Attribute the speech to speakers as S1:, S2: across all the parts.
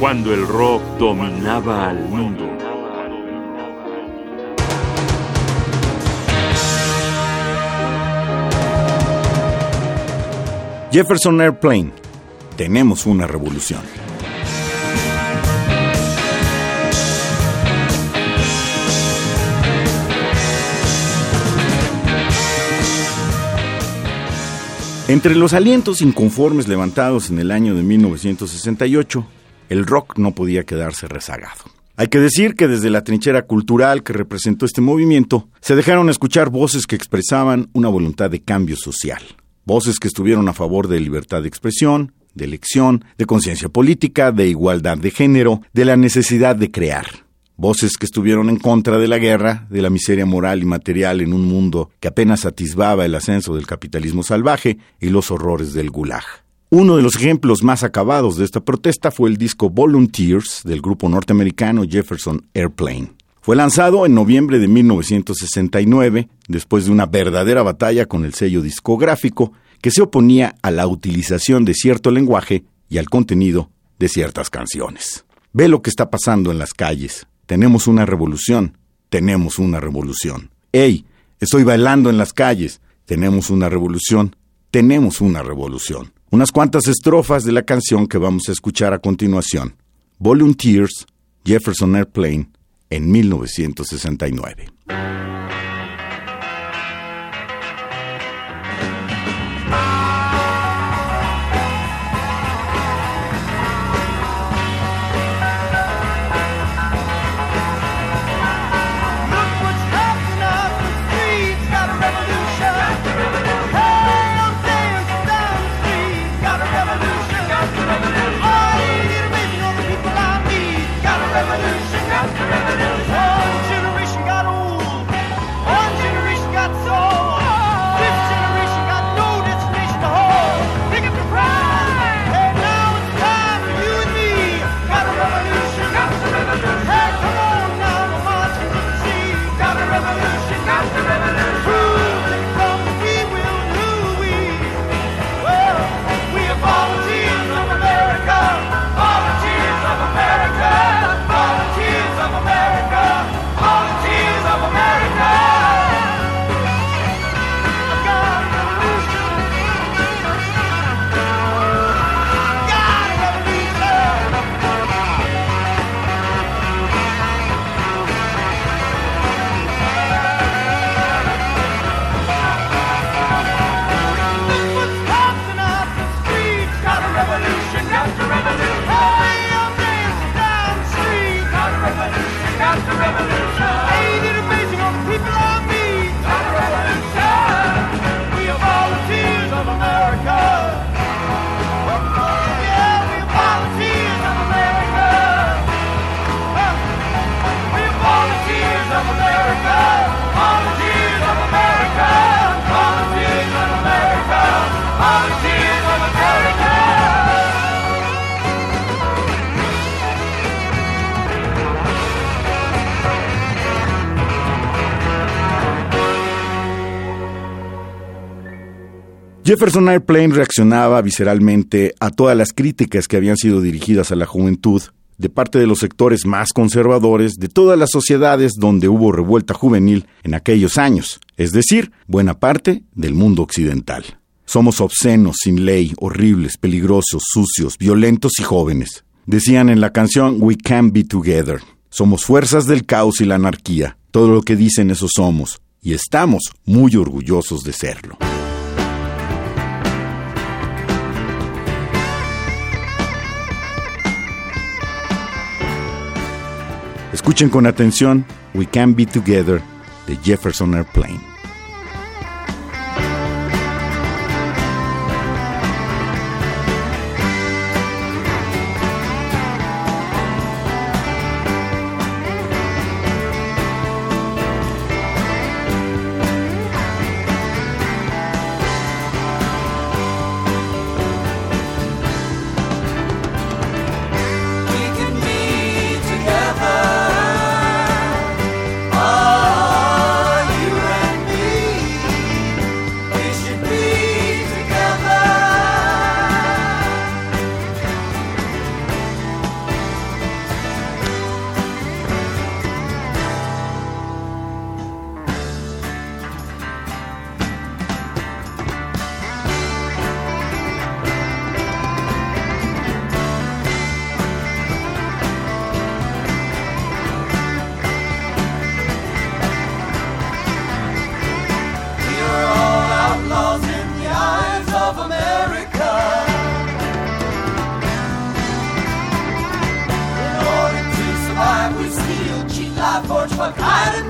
S1: cuando el rock dominaba al mundo.
S2: Jefferson Airplane. Tenemos una revolución. Entre los alientos inconformes levantados en el año de 1968, el rock no podía quedarse rezagado. Hay que decir que desde la trinchera cultural que representó este movimiento, se dejaron escuchar voces que expresaban una voluntad de cambio social. Voces que estuvieron a favor de libertad de expresión, de elección, de conciencia política, de igualdad de género, de la necesidad de crear. Voces que estuvieron en contra de la guerra, de la miseria moral y material en un mundo que apenas atisbaba el ascenso del capitalismo salvaje y los horrores del gulag. Uno de los ejemplos más acabados de esta protesta fue el disco Volunteers del grupo norteamericano Jefferson Airplane. Fue lanzado en noviembre de 1969, después de una verdadera batalla con el sello discográfico que se oponía a la utilización de cierto lenguaje y al contenido de ciertas canciones. Ve lo que está pasando en las calles, tenemos una revolución. Tenemos una revolución. ¡Ey! Estoy bailando en las calles. Tenemos una revolución. Tenemos una revolución. Unas cuantas estrofas de la canción que vamos a escuchar a continuación. Volunteers, Jefferson Airplane, en 1969. Jefferson Airplane reaccionaba visceralmente a todas las críticas que habían sido dirigidas a la juventud de parte de los sectores más conservadores de todas las sociedades donde hubo revuelta juvenil en aquellos años, es decir, buena parte del mundo occidental. Somos obscenos, sin ley, horribles, peligrosos, sucios, violentos y jóvenes. Decían en la canción We Can Be Together. Somos fuerzas del caos y la anarquía. Todo lo que dicen eso somos. Y estamos muy orgullosos de serlo. Escuchen con atención We Can Be Together de Jefferson Airplane.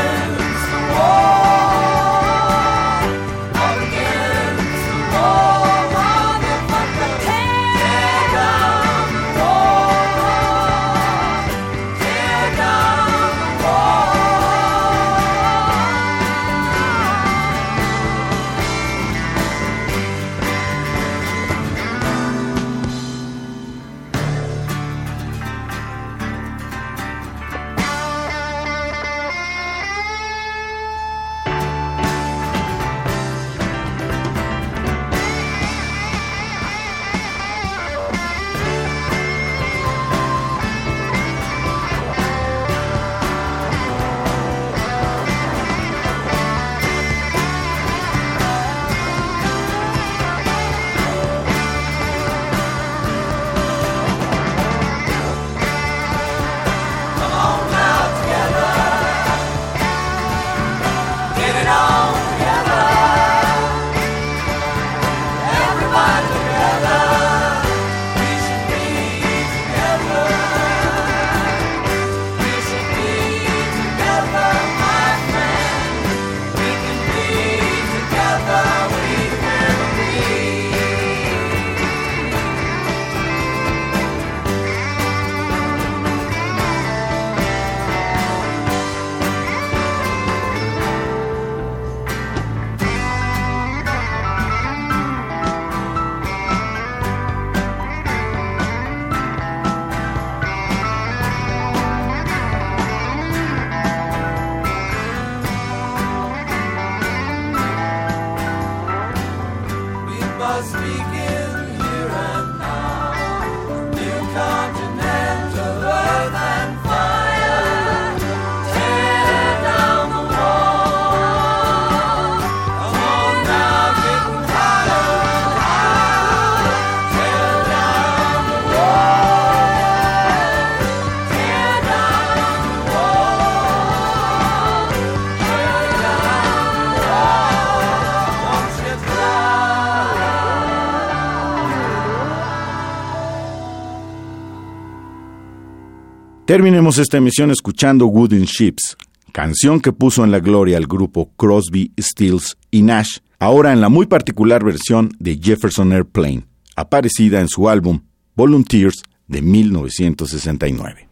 S2: It's the war. Terminemos esta emisión escuchando Wooden Ships, canción que puso en la gloria al grupo Crosby, Stills y Nash, ahora en la muy particular versión de Jefferson Airplane, aparecida en su álbum Volunteers de 1969.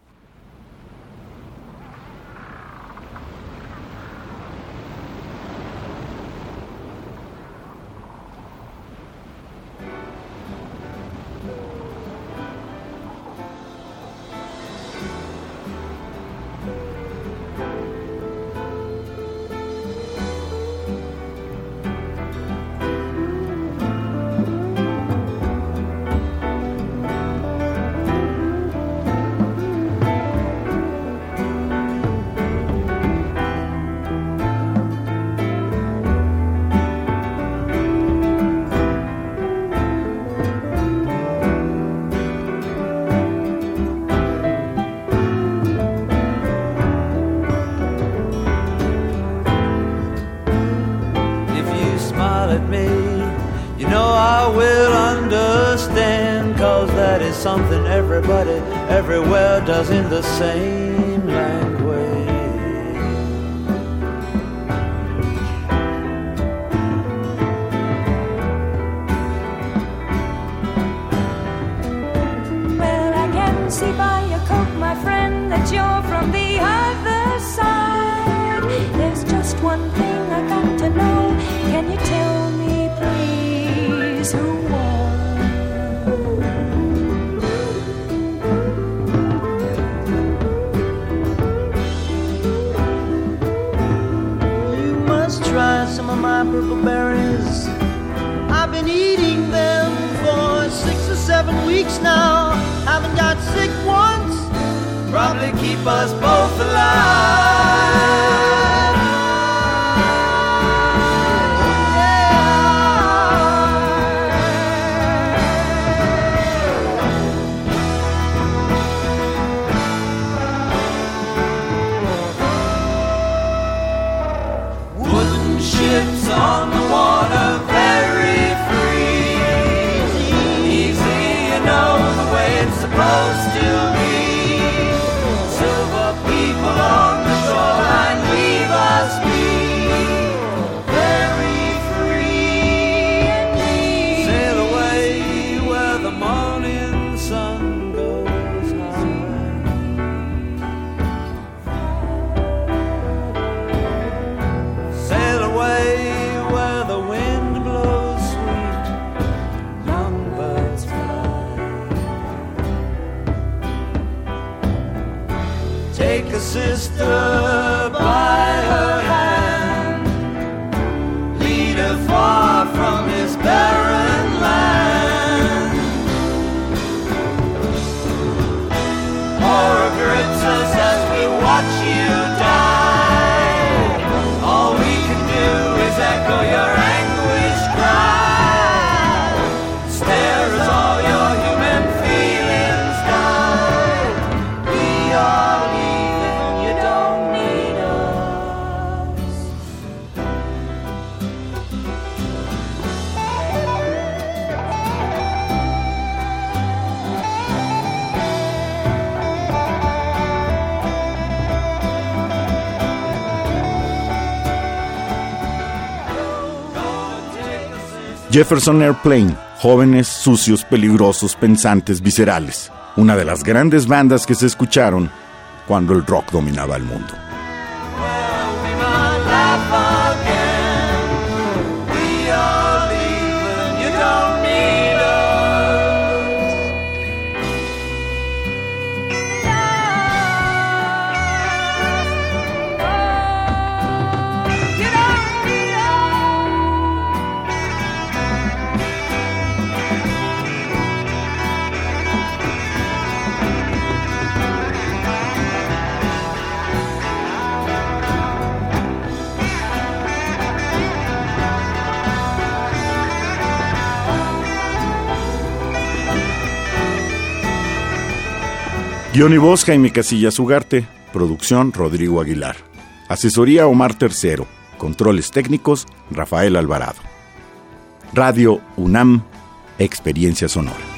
S3: the same.
S4: my
S3: purple berries. I've been eating them for six or seven weeks now. Haven't got sick once. Probably keep us both alive.
S2: Jefferson Airplane, jóvenes, sucios, peligrosos, pensantes, viscerales, una de las grandes bandas que se escucharon cuando el rock dominaba el mundo. Guión y voz Jaime Casillas Ugarte. Producción Rodrigo Aguilar. Asesoría Omar Tercero. Controles técnicos Rafael Alvarado. Radio UNAM. Experiencia Sonora.